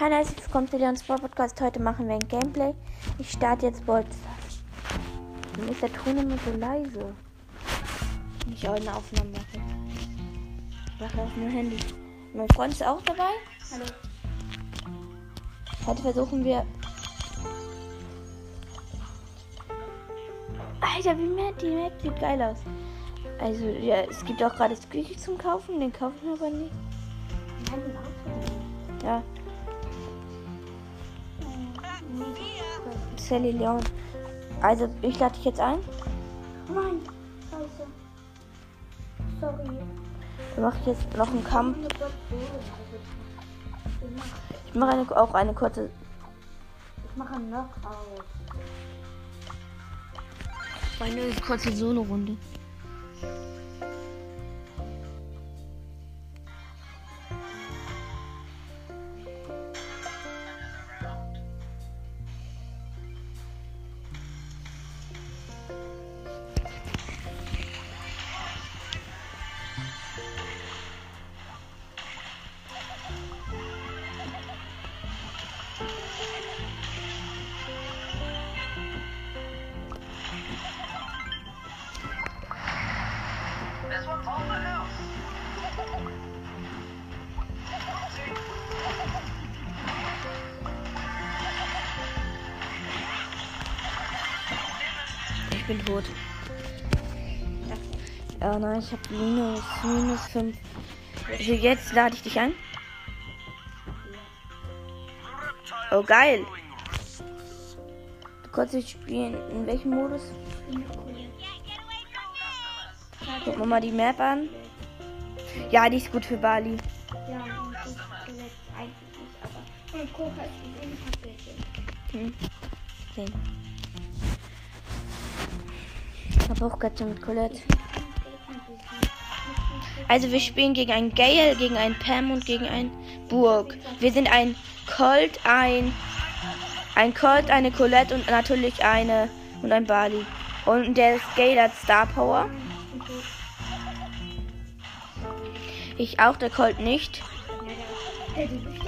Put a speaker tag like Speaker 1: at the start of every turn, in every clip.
Speaker 1: Hallo, herzlich willkommen zu Leons Sport Podcast. Heute machen wir ein Gameplay. Ich starte jetzt Bolster. Warum ist der Ton immer so leise? Ich auch eine Aufnahme mache. Ich mache auf mein Handy. Mein Freund ist auch dabei.
Speaker 2: Hallo.
Speaker 1: Heute versuchen wir. Alter, wie mehr die Map sieht geil aus. Also, ja, es gibt auch gerade Squeaky zum Kaufen, den kaufen wir aber nicht. Ja, Sally Leon. Also, ich lade dich jetzt ein.
Speaker 2: Nein, scheiße. Sorry.
Speaker 1: Wir machen jetzt noch einen Kampf.
Speaker 2: Ich mach,
Speaker 1: Ich mache eine, auch eine kurze.
Speaker 2: ich mache einen Knockout.
Speaker 1: Eine kurze Solo-Runde. Ich bin tot. Ja, nein, ich habe minus, minus 5. Also jetzt lade ich dich ein. Oh, geil. Du kannst dich spielen. In welchem Modus? Gucken wir mal die Map an. Ja, die ist gut für Bali.
Speaker 2: Ja. Eigentlich nicht, aber.
Speaker 1: Hm. Sehen. Habe auch gerade mit Colette. Also wir spielen gegen einen Gale, gegen einen Pam und gegen einen Burg. Wir sind ein Colt, ein ein Colt, eine Colette und natürlich eine und ein Bali. Und der Gale hat Star Power. Ich auch, der Colt nicht.
Speaker 2: Hey, du bist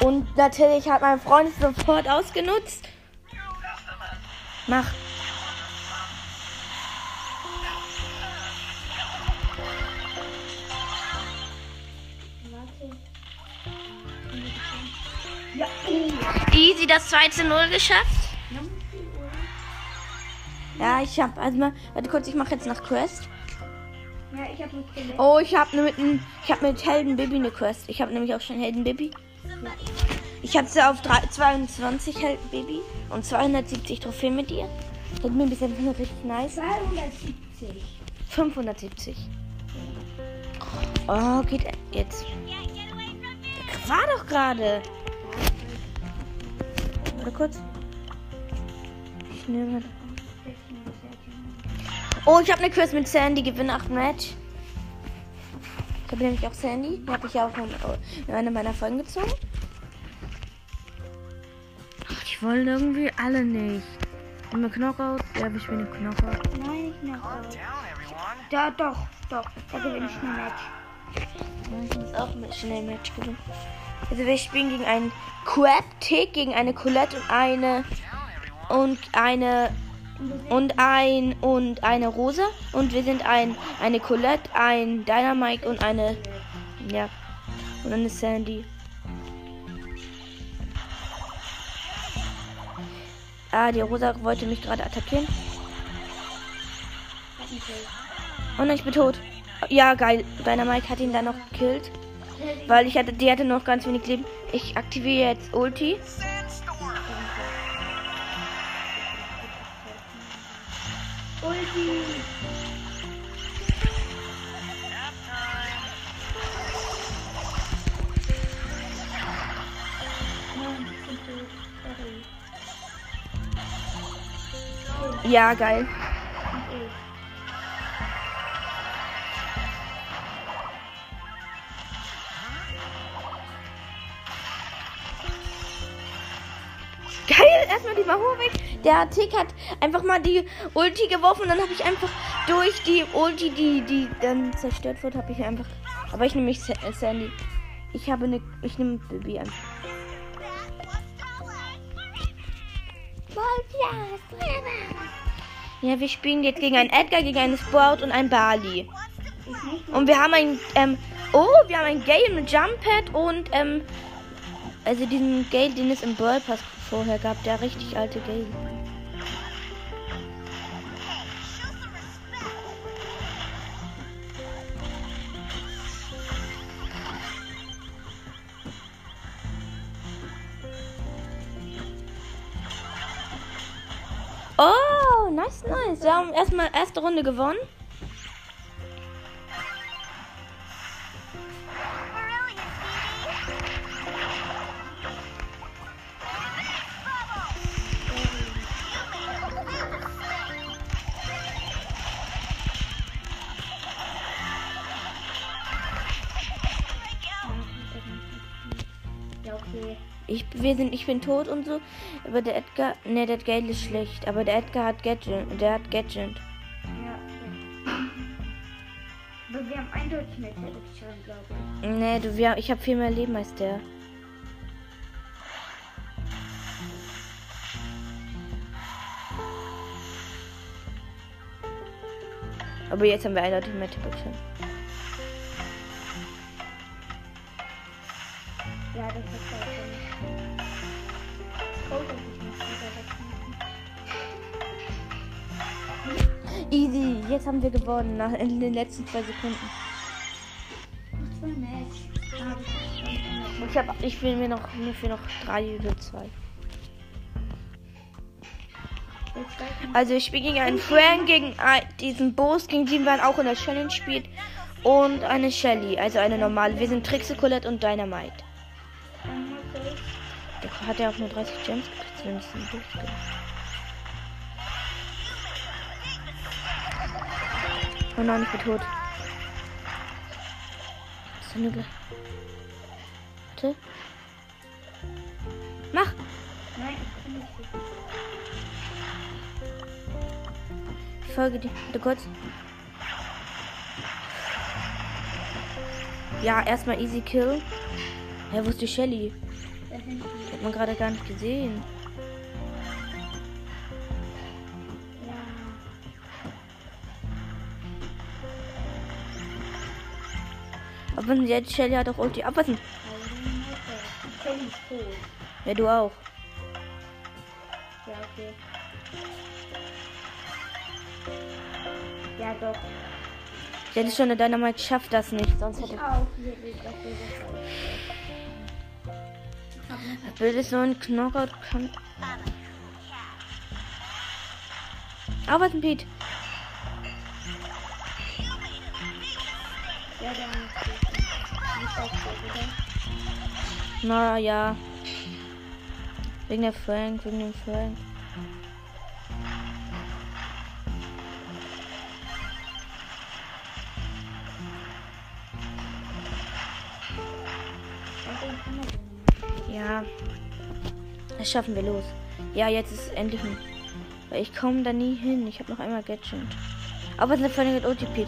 Speaker 1: Und natürlich hat mein Freund es sofort ausgenutzt. Mach. Easy das 2 zu 0 geschafft. Ja, ich hab, also mal, warte kurz, ich mache jetzt nach Quest.
Speaker 2: Ja, ich hab Colette.
Speaker 1: Oh, ich habe mit, ich hab mit Helden Baby eine Quest. Ich habe nämlich auch schon Helden Ich habe sie auf drei- 22 Helden Baby und 270 Trophäen mit ihr. Ist mir ein bisschen richtig nice.
Speaker 2: 270.
Speaker 1: 570. Oh, geht jetzt. Der war doch gerade. Warte kurz. Ich nehme. Oh, ich habe eine Quest mit Sandy, gewinne 8 Match. Ich habe nämlich auch Sandy. Die habe ich ja auch in, in eine meiner Folgen gezogen. Ach, Die wollen irgendwie alle nicht. Wir Knockout? Ja, wir spielen Knockout.
Speaker 2: Nein,
Speaker 3: down, everyone.
Speaker 2: Da, doch, doch. Da gewinne ich ein Match.
Speaker 1: Ja, ich muss auch mit schnell Match gewinnen. Also wir spielen gegen einen Crab-Tick, gegen eine Colette und eine und eine und ein und eine Rosa und wir sind ein eine Colette, ein Dynamite und eine ja und eine Sandy. Ah, die Rosa wollte mich gerade attackieren. Oh ich bin tot. Ja, geil. Dynamite hat ihn dann noch gekillt. Weil ich hatte, die hatte noch ganz wenig Leben. Ich aktiviere jetzt Ulti. Ja, geil. Der Tick hat einfach mal die Ulti geworfen und dann habe ich einfach durch die Ulti, die, die dann zerstört wird, habe ich einfach. Aber ich nehme mich äh, Sandy. Ich habe eine. Ich nehme Bibi an. Ja, wir spielen jetzt gegen einen Edgar, gegen einen Sprout und einen Barley. Und wir haben ein, ähm, oh, wir haben ein Gale mit Jumppad und, ähm, also diesen Gale, den es im Brawl Pass vorher gab, der richtig alte Gale. Oh, nice, nice. Wir haben erstmal erste Runde gewonnen. Ich, wir sind, ich bin tot und so. Aber der Edgar, ne, der Gale ist schlecht. Aber der Edgar hat Gadget, der hat Gadget.
Speaker 2: Ja. Aber wir haben eindeutig mehr Schaden, glaube ich.
Speaker 1: Ne, du, wir, ich habe viel mehr Leben als der. Aber jetzt haben wir eindeutig mehr Typischen.
Speaker 2: Ja, das ist
Speaker 1: Easy, jetzt haben wir gewonnen nach in den letzten zwei Sekunden.
Speaker 2: Ich
Speaker 1: hab, ich will mir noch mir für noch drei oder zwei. Also ich spiele gegen einen Frank, gegen ein- diesen Boss, gegen den man auch in der Challenge spielt. Und eine Shelly, also eine normale. Wir sind Trixie, Colette und Dynamite. Hat ja auch nur 30 Gems gekriegt, zumindest im Durchgang. Oh nein, ich bin tot. Gleich? Warte. Mach!
Speaker 2: Nein, ich kann nicht.
Speaker 1: Ich folge dir. Warte kurz. Ja, erstmal easy kill. Ja, wo ist die Shelly? Die hat man gerade gar nicht gesehen. Aber jetzt Shelly hat auch Ulti. Abpassen. Ja, du auch.
Speaker 2: Ja, okay. Ja, doch.
Speaker 1: Das ist schon eine Dynamite schafft das nicht. Sonst
Speaker 2: Ich
Speaker 1: hätte
Speaker 2: auch. Ich
Speaker 1: so ein Knockout. Kann... Arbeiten, Pete. Na ja. Wegen der Frank, wegen dem Frank.
Speaker 2: Ja.
Speaker 1: Das schaffen wir los. Ja, jetzt ist es endlich. Weil ich komme da nie hin. Ich habe noch einmal Gadget. Aber es ist eine Freundin mit OTP.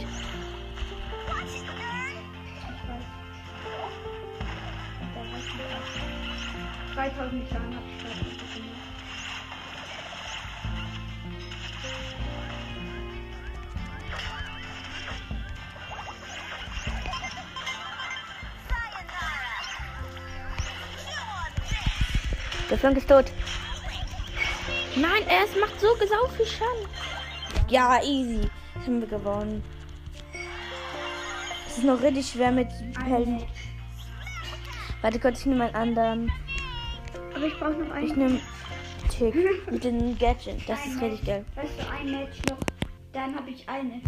Speaker 1: Der Frank ist tot. Nein, er ist, macht so sau viel Schaden. Ja, easy. Das haben wir gewonnen. Es ist noch richtig schwer mit Helden. Warte kurz, ich nehme einen anderen.
Speaker 2: Aber ich brauche noch
Speaker 1: Ich
Speaker 2: einen.
Speaker 1: nehme Tick mit dem Gadget. Das ist richtig geil.
Speaker 2: Weißt du, ein Match noch. Dann habe ich eine.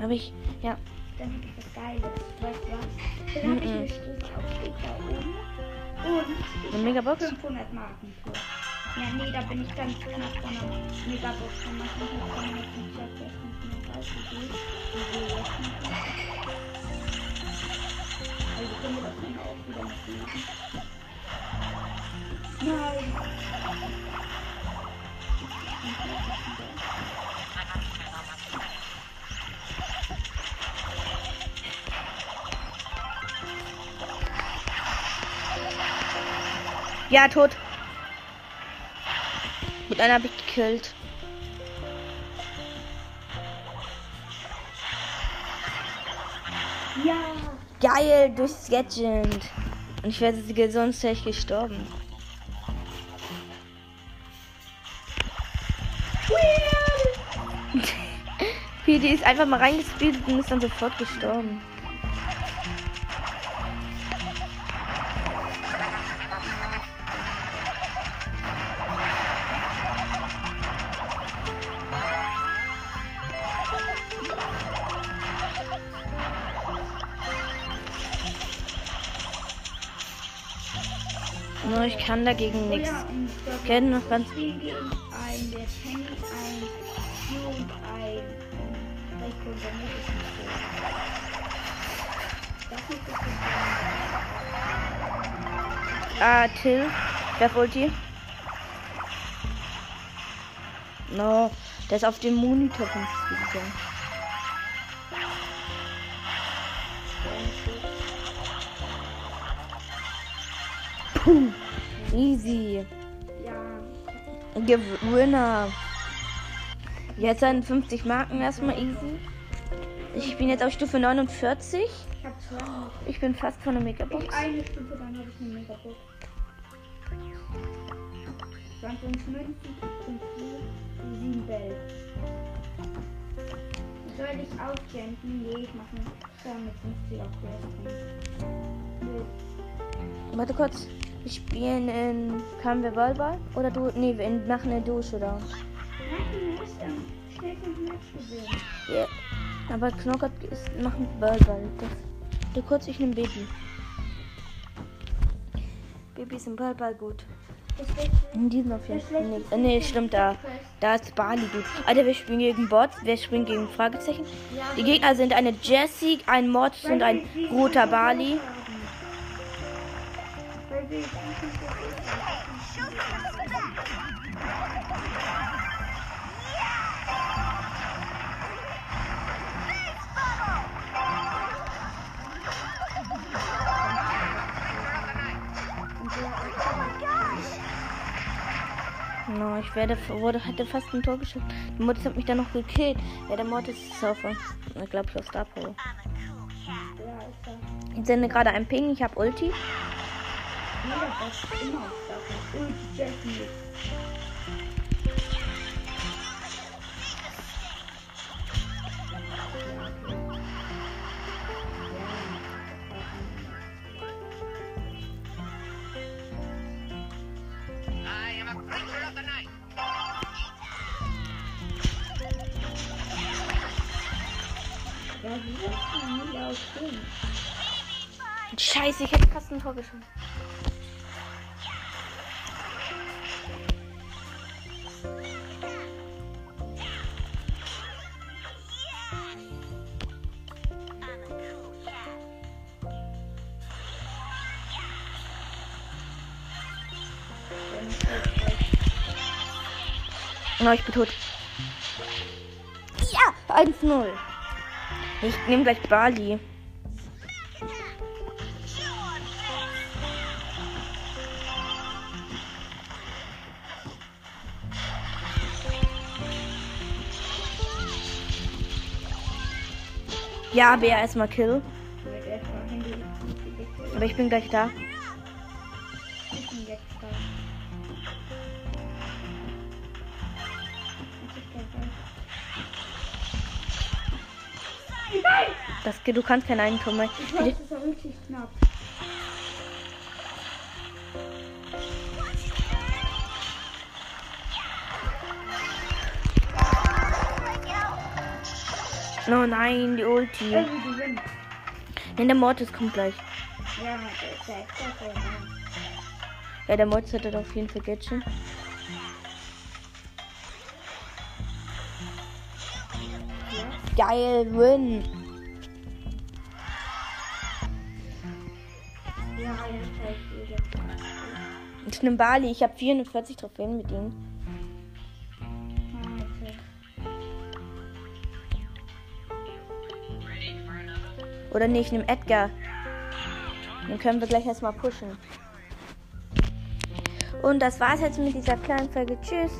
Speaker 1: Habe ich, ja.
Speaker 2: Dann habe ich was Geiles. Weißt du was? Dann habe ich
Speaker 1: Mhm.
Speaker 2: eine Stufe aufsteht da oben. Und ich
Speaker 1: Eine Megabox?
Speaker 2: 500 Marken für. Ja, nee, da bin ich ganz knapp von einer Megabox. Dann mache ich noch von der Feature vielleicht nicht mehr weiß, wie das mehr. Also können wir das dann auch wieder lesen. Nein.
Speaker 1: Ja, tot. Mit einer habe ich gekillt.
Speaker 2: Ja.
Speaker 1: Geil, durchs Gadget. Und ich wäre sonst wäre ich gestorben. PD ist einfach mal reingespeedet und ist dann sofort gestorben. Nur ich kann dagegen nichts.
Speaker 2: Ich
Speaker 1: Kennen noch ganz. Ah, Till. Werf Ulti. No, der ist auf dem Monitor von gegangen. Puh, easy.
Speaker 2: Ja.
Speaker 1: Gewinner. Jetzt sind 50 Marken erstmal easy. Ich bin jetzt auf Stufe 49.
Speaker 2: Ich hab zwei.
Speaker 1: Ich bin fast von der Megabox.
Speaker 2: Noch eine Stufe, dann habe ich eine Megabox. 20 Münzen, 5 7 Bell. Soll ich aufjampen? Nee, ich mache mit 50 auf.
Speaker 1: Warte kurz. Wir spielen in. Kamen wir Ballball? Oder du. Nee, wir machen eine Dusche da. Ja. Aber Knockert ist machen Ballball. Das, du kurz, ich nehme Baby. Baby ist im Ballball gut. In diesem auf jeden Fall. Äh, nee, stimmt da. Da ist Bali gut. Alter, wir spielen gegen Bots, wir spielen gegen Fragezeichen. Die Gegner sind eine Jessie, ein Mods und ein roter Bali. No, ich werde, wurde, hatte fast ein Tor geschossen. Der Mortis hat mich dann noch gekillt. Ja, der Mortis ist auf, glaube ich, auf Star Power. Ich sende gerade einen Ping, ich habe Ulti.
Speaker 2: Jeder Boss immer auf Sachen. Und Jessie.
Speaker 3: I am a creature of the night.
Speaker 2: Ja, sie ist nie aus Ding.
Speaker 1: Scheiße, ich hätte fast ein Tor geschossen. No, ich bin tot. Ja, 1-0. Ich nehme gleich Bali. Ja, Bär erstmal Kill. Aber ich bin gleich da. Das, du kannst kein Eigentor mehr.
Speaker 2: Ich weiß, es war richtig knapp.
Speaker 1: Oh nein, die Ulti. Nein, der Mortis kommt gleich.
Speaker 2: Ja.
Speaker 1: Ja, der Mortis hat auf jeden Fall Gadget. Geil, win. Ich nehme Bali, ich habe 44 Trophäen mit ihm. Oder nee, ich nehme Edgar. Den können wir gleich erstmal pushen. Und das war's jetzt mit dieser kleinen Folge. Tschüss.